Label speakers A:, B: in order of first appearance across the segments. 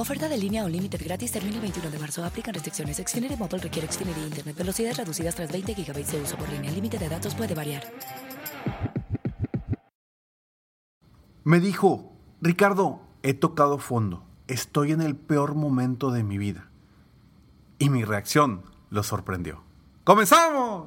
A: Oferta de línea o límite gratis termina el 21 de marzo. Aplican restricciones. Xfinity Mobile requiere Xfinity Internet. Velocidades reducidas tras 20 GB de uso por línea. El límite de datos puede variar.
B: Me dijo, Ricardo, he tocado fondo. Estoy en el peor momento de mi vida. Y mi reacción lo sorprendió. ¡Comenzamos!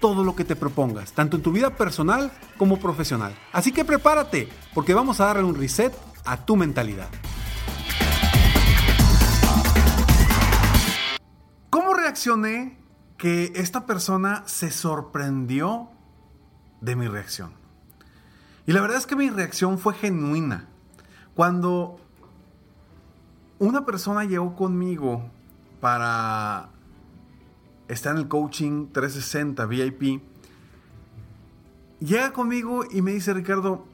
B: todo lo que te propongas, tanto en tu vida personal como profesional. Así que prepárate, porque vamos a darle un reset a tu mentalidad. ¿Cómo reaccioné que esta persona se sorprendió de mi reacción? Y la verdad es que mi reacción fue genuina. Cuando una persona llegó conmigo para está en el coaching 360 VIP, llega conmigo y me dice, Ricardo,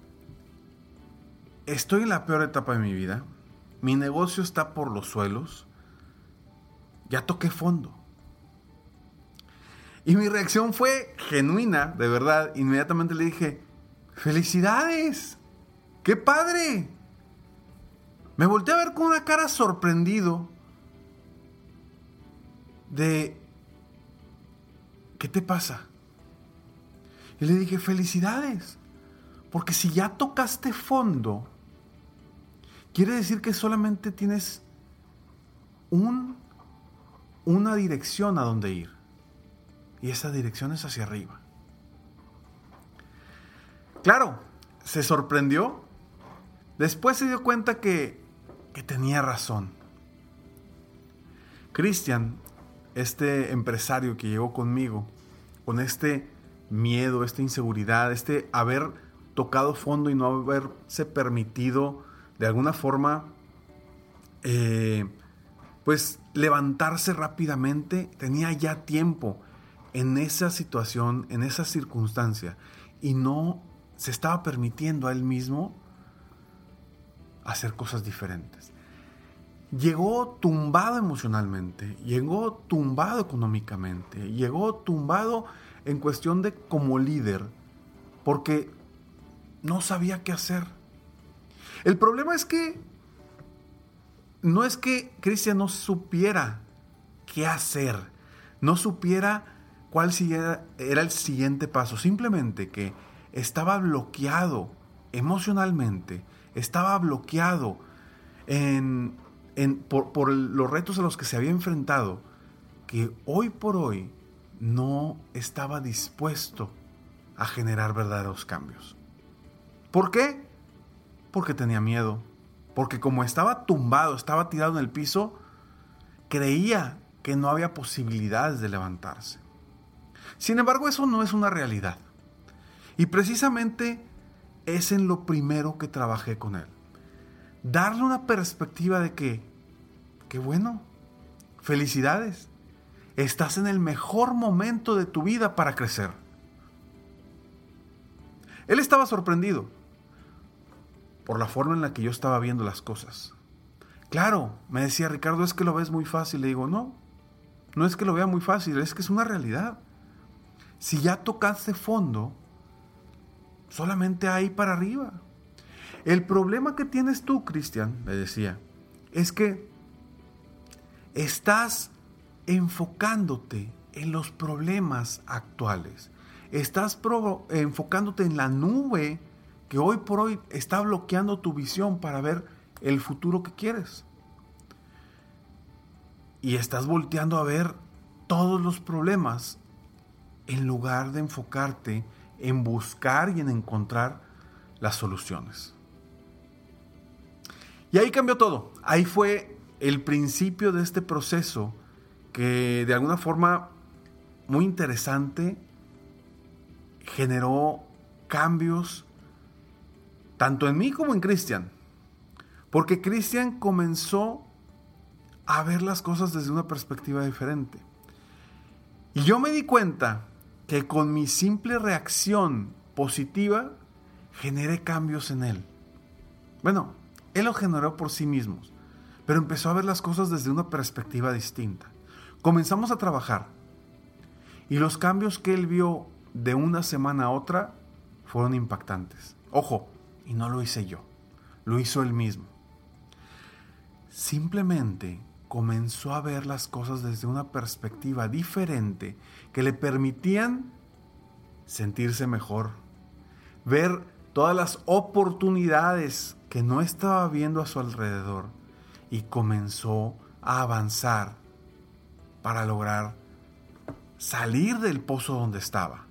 B: estoy en la peor etapa de mi vida, mi negocio está por los suelos, ya toqué fondo. Y mi reacción fue genuina, de verdad. Inmediatamente le dije, felicidades, qué padre. Me volteé a ver con una cara sorprendido de ¿qué te pasa? Y le dije, felicidades, porque si ya tocaste fondo, quiere decir que solamente tienes un, una dirección a donde ir. Y esa dirección es hacia arriba. Claro, se sorprendió. Después se dio cuenta que, que tenía razón. Cristian este empresario que llegó conmigo, con este miedo, esta inseguridad, este haber tocado fondo y no haberse permitido de alguna forma, eh, pues levantarse rápidamente, tenía ya tiempo en esa situación, en esa circunstancia, y no se estaba permitiendo a él mismo hacer cosas diferentes llegó tumbado emocionalmente, llegó tumbado económicamente, llegó tumbado en cuestión de como líder, porque no sabía qué hacer. El problema es que no es que Cristian no supiera qué hacer, no supiera cuál era el siguiente paso, simplemente que estaba bloqueado emocionalmente, estaba bloqueado en por, los retos a los que se había enfrentado, que hoy por hoy no estaba dispuesto a generar verdaderos cambios. ¿Por qué? Porque tenía miedo. Porque como estaba tumbado, estaba tirado en el piso, creía que no había posibilidades de levantarse. Sin embargo, eso no es una realidad. Y precisamente es en lo primero que trabajé con él darle una perspectiva de que, bueno, felicidades, estás en el mejor momento de tu vida para crecer. Él estaba sorprendido por la forma en la que yo estaba viendo las cosas. Claro, me decía Ricardo, es que lo ves muy fácil. Le digo, no, no es que lo vea muy fácil, es que es una realidad. Si ya tocaste fondo, solamente hay para arriba. El problema que tienes tú, Cristian, me decía, es que estás enfocándote en los problemas actuales. Estás enfocándote en la nube que hoy por hoy está bloqueando tu visión para ver el futuro que quieres. Y estás volteando a ver todos los problemas en lugar de enfocarte en buscar y en encontrar las soluciones. Y ahí cambió todo. Ahí fue el principio de este proceso que de alguna forma muy interesante generó cambios tanto en mí como en Cristian. Porque Cristian comenzó a ver las cosas desde una perspectiva diferente. Y yo me di cuenta que con mi simple reacción positiva generé cambios en él. Bueno, él lo generó por sí mismo, pero empezó a ver las cosas desde una perspectiva distinta. Comenzamos a trabajar y los cambios que él vio de una semana a otra fueron impactantes. Ojo, y no lo hice yo, lo hizo él mismo. Simplemente comenzó a ver las cosas desde una perspectiva diferente que le permitían sentirse mejor, ver todas las oportunidades que no estaba viendo a su alrededor y comenzó a avanzar para lograr salir del pozo donde estaba,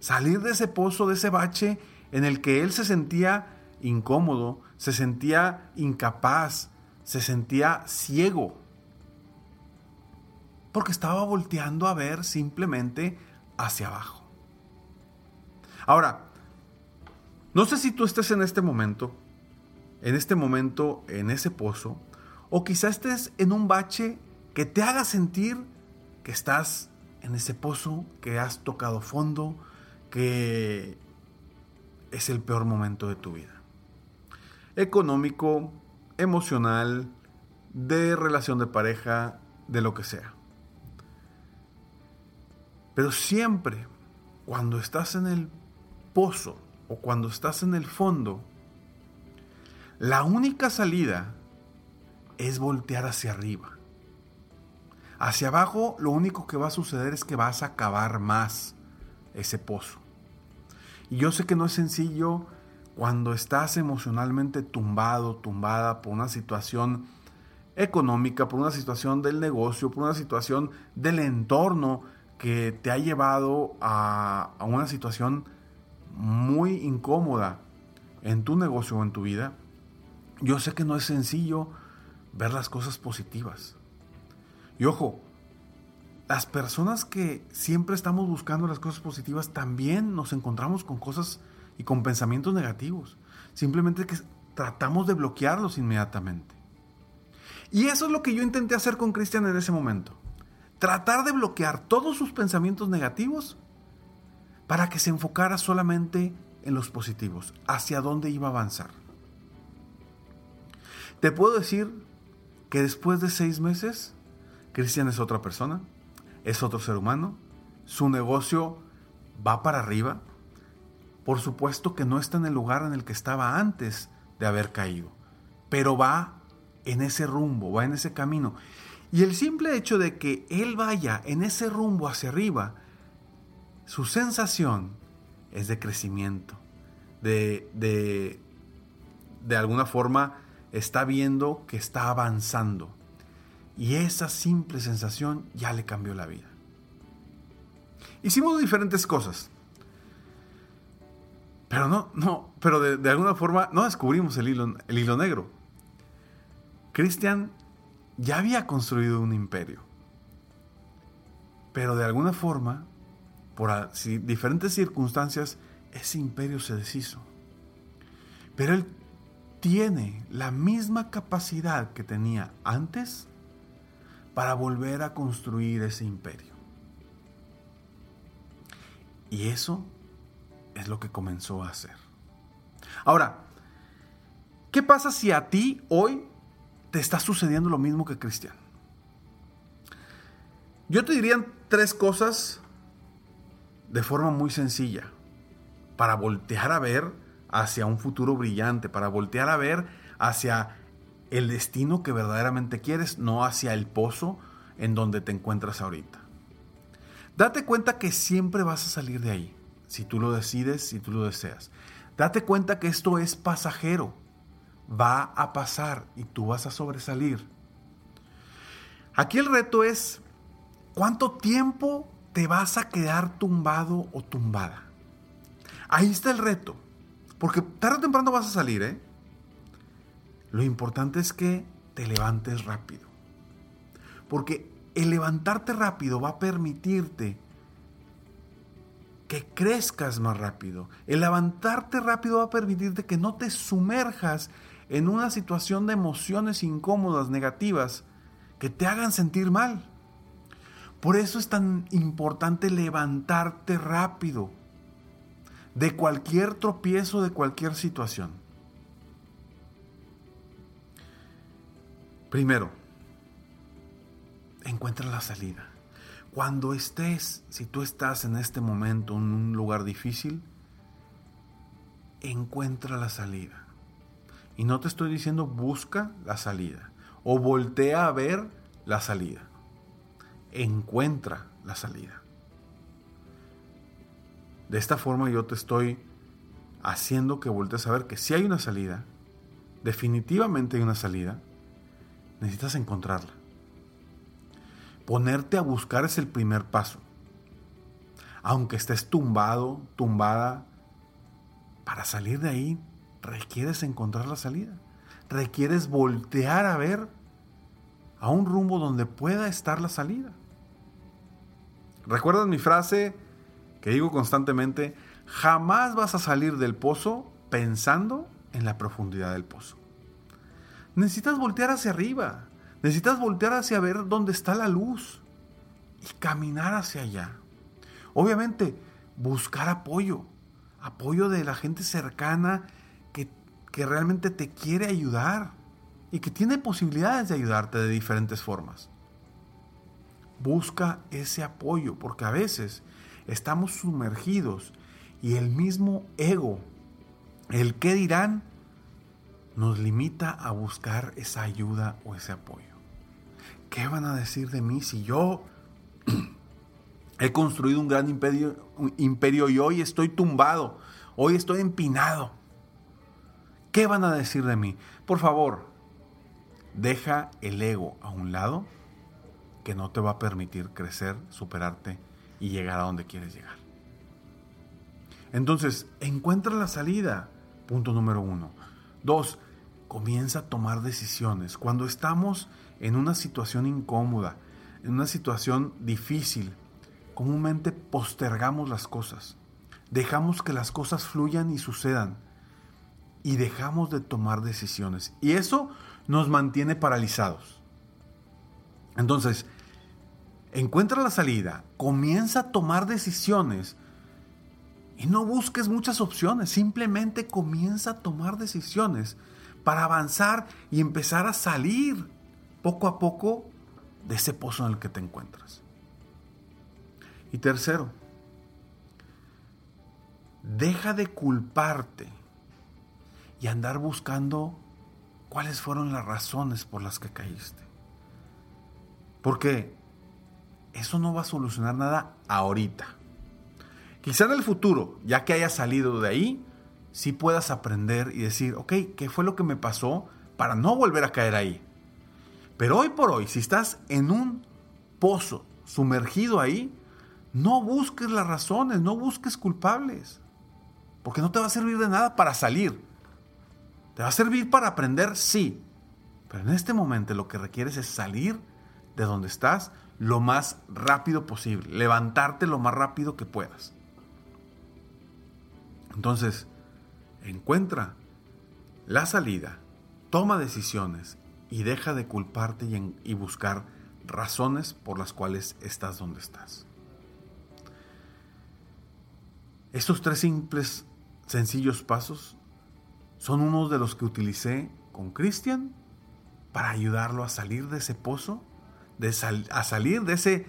B: salir de ese pozo, de ese bache en el que él se sentía incómodo, se sentía incapaz, se sentía ciego porque estaba volteando a ver simplemente hacia abajo. Ahora, no sé si tú estés en este momento, en este momento, en ese pozo, o quizás estés en un bache que te haga sentir que estás en ese pozo, que has tocado fondo, que es el peor momento de tu vida. Económico, emocional, de relación de pareja, de lo que sea. Pero siempre cuando estás en el pozo o cuando estás en el fondo, la única salida es voltear hacia arriba. Hacia abajo lo único que va a suceder es que vas a cavar más ese pozo. Y yo sé que no es sencillo cuando estás emocionalmente tumbado, tumbada por una situación económica, por una situación del negocio, por una situación del entorno que te ha llevado a, una situación muy incómoda en tu negocio o en tu vida, yo sé que no es sencillo ver las cosas positivas. Y ojo, las personas que siempre estamos buscando las cosas positivas también nos encontramos con cosas y con pensamientos negativos. Simplemente que tratamos de bloquearlos inmediatamente. Y eso es lo que yo intenté hacer con Cristian en ese momento tratar de bloquear todos sus pensamientos negativos para que se enfocara solamente en los positivos, hacia dónde iba a avanzar. Te puedo decir que después de seis meses, Cristian es otra persona, es otro ser humano, su negocio va para arriba, por supuesto que no está en el lugar en el que estaba antes de haber caído, pero va en ese rumbo, va en ese camino. Y el simple hecho de que él vaya en ese rumbo hacia arriba, su sensación es de crecimiento, de, de, de alguna forma está viendo que está avanzando. Y esa simple sensación ya le cambió la vida. Hicimos diferentes cosas. Pero no, no, pero de, alguna forma no descubrimos el hilo, el hilo negro. Cristian ya había construido un imperio. Pero de alguna forma, por diferentes circunstancias, ese imperio se deshizo. Pero él tiene la misma capacidad que tenía antes para volver a construir ese imperio. Y eso es lo que comenzó a hacer. Ahora, ¿qué pasa si a ti hoy te está sucediendo lo mismo que Cristian. Yo te diría tres cosas de forma muy sencilla para voltear a ver hacia un futuro brillante, para voltear a ver hacia el destino que verdaderamente quieres, no hacia el pozo en donde te encuentras ahorita. Date cuenta que siempre vas a salir de ahí, si tú lo decides, si tú lo deseas. Date cuenta que esto es pasajero, va a pasar y tú vas a sobresalir. Aquí el reto es cuánto tiempo te vas a quedar tumbado o tumbada. Ahí está el reto, porque tarde o temprano vas a salir, ¿eh? Lo importante es que te levantes rápido. Porque el levantarte rápido va a permitirte que crezcas más rápido. El levantarte rápido va a permitirte que no te sumerjas en una situación de emociones incómodas, negativas, que te hagan sentir mal. Por eso es tan importante levantarte rápido de cualquier tropiezo, de cualquier situación. Primero, encuentra la salida. Cuando estés, si tú estás en este momento en un lugar difícil, encuentra la salida. Y no te estoy diciendo busca la salida o voltea a ver la salida. Encuentra la salida. De esta forma yo te estoy haciendo que voltees a ver que si hay una salida, definitivamente hay una salida, necesitas encontrarla. Ponerte a buscar es el primer paso. Aunque estés tumbado, tumbada, para salir de ahí requieres encontrar la salida. Requieres voltear a ver a un rumbo donde pueda estar la salida. ¿Recuerdas mi frase que digo constantemente? Jamás vas a salir del pozo pensando en la profundidad del pozo. Necesitas voltear hacia arriba. Necesitas voltear hacia ver dónde está la luz y caminar hacia allá. Obviamente, buscar apoyo. Apoyo de la gente cercana que, que realmente te quiere ayudar y que tiene posibilidades de ayudarte de diferentes formas. Busca ese apoyo porque a veces estamos sumergidos y el mismo ego, el que dirán, nos limita a buscar esa ayuda o ese apoyo. ¿Qué van a decir de mí si yo he construido un gran imperio y hoy estoy tumbado, hoy estoy empinado? ¿Qué van a decir de mí? Por favor, deja el ego a un lado que no te va a permitir crecer, superarte y llegar a donde quieres llegar. Entonces, encuentra la salida, punto número uno. Dos, comienza a tomar decisiones. Cuando estamos en una situación incómoda, en una situación difícil, comúnmente postergamos las cosas. Dejamos que las cosas fluyan y sucedan. Y dejamos de tomar decisiones. Y eso nos mantiene paralizados. Entonces, encuentra la salida, comienza a tomar decisiones y no busques muchas opciones, simplemente comienza a tomar decisiones para avanzar y empezar a salir poco a poco de ese pozo en el que te encuentras. Y tercero, deja de culparte y andar buscando cuáles fueron las razones por las que caíste. Porque eso no va a solucionar nada ahorita. Quizá en el futuro, ya que hayas salido de ahí, si puedas aprender y decir, ok, ¿qué fue lo que me pasó para no volver a caer ahí? Pero hoy por hoy, si estás en un pozo sumergido ahí, no busques las razones, no busques culpables, porque no te va a servir de nada para salir. Te va a servir para aprender, sí, pero en este momento lo que requieres es salir de donde estás lo más rápido posible, levantarte lo más rápido que puedas. Entonces, encuentra la salida, toma decisiones y deja de culparte y, buscar razones por las cuales estás donde estás. Estos tres simples, sencillos pasos son unos de los que utilicé con Cristian para ayudarlo a salir de ese pozo, de a salir de ese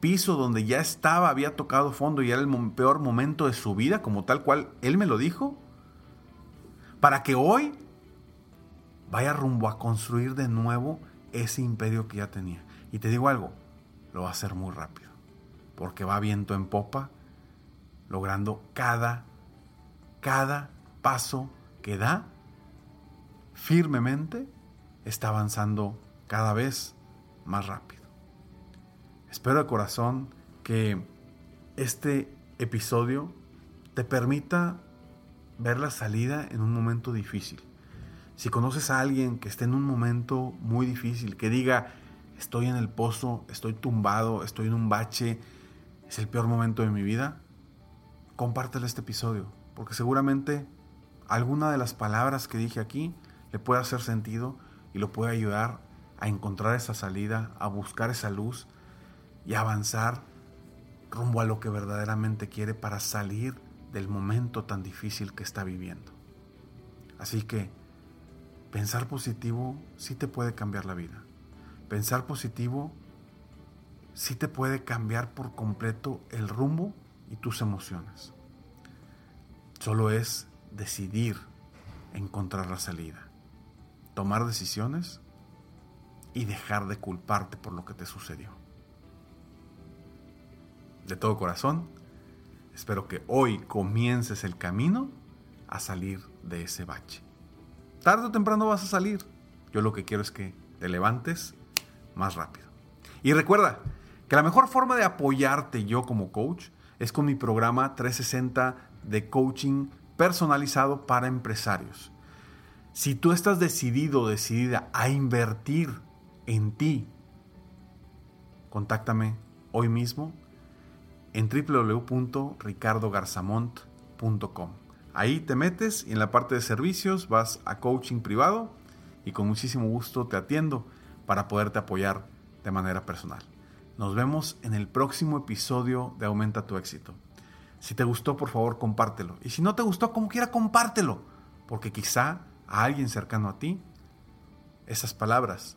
B: piso donde ya estaba, había tocado fondo y era el peor momento de su vida, como tal cual él me lo dijo, para que hoy vaya rumbo a construir de nuevo ese imperio que ya tenía. Y te digo algo, lo va a hacer muy rápido, porque va viento en popa, logrando cada, cada paso que da firmemente, está avanzando cada vez más rápido. Espero de corazón que este episodio te permita ver la salida en un momento difícil. Si conoces a alguien que esté en un momento muy difícil, que diga, estoy en el pozo, estoy tumbado, estoy en un bache, es el peor momento de mi vida, compártelo este episodio, porque seguramente alguna de las palabras que dije aquí le puede hacer sentido y lo puede ayudar a encontrar esa salida, a buscar esa luz y a avanzar rumbo a lo que verdaderamente quiere para salir del momento tan difícil que está viviendo. Así que pensar positivo sí te puede cambiar la vida. Pensar positivo sí te puede cambiar por completo el rumbo y tus emociones. Solo es decidir encontrar la salida, tomar decisiones y dejar de culparte por lo que te sucedió. De todo corazón, espero que hoy comiences el camino a salir de ese bache. Tarde o temprano vas a salir. Yo lo que quiero es que te levantes más rápido. Y recuerda que la mejor forma de apoyarte yo como coach es con mi programa 360 de coaching personalizado para empresarios. Si tú estás decidido decidida a invertir en ti, contáctame hoy mismo en www.ricardogarzamont.com. Ahí te metes y en la parte de servicios vas a coaching privado y con muchísimo gusto te atiendo para poderte apoyar de manera personal. Nos vemos en el próximo episodio de Aumenta tu éxito. Si te gustó, por favor, compártelo. Y si no te gustó, como quiera, compártelo. Porque quizá a alguien cercano a ti, esas palabras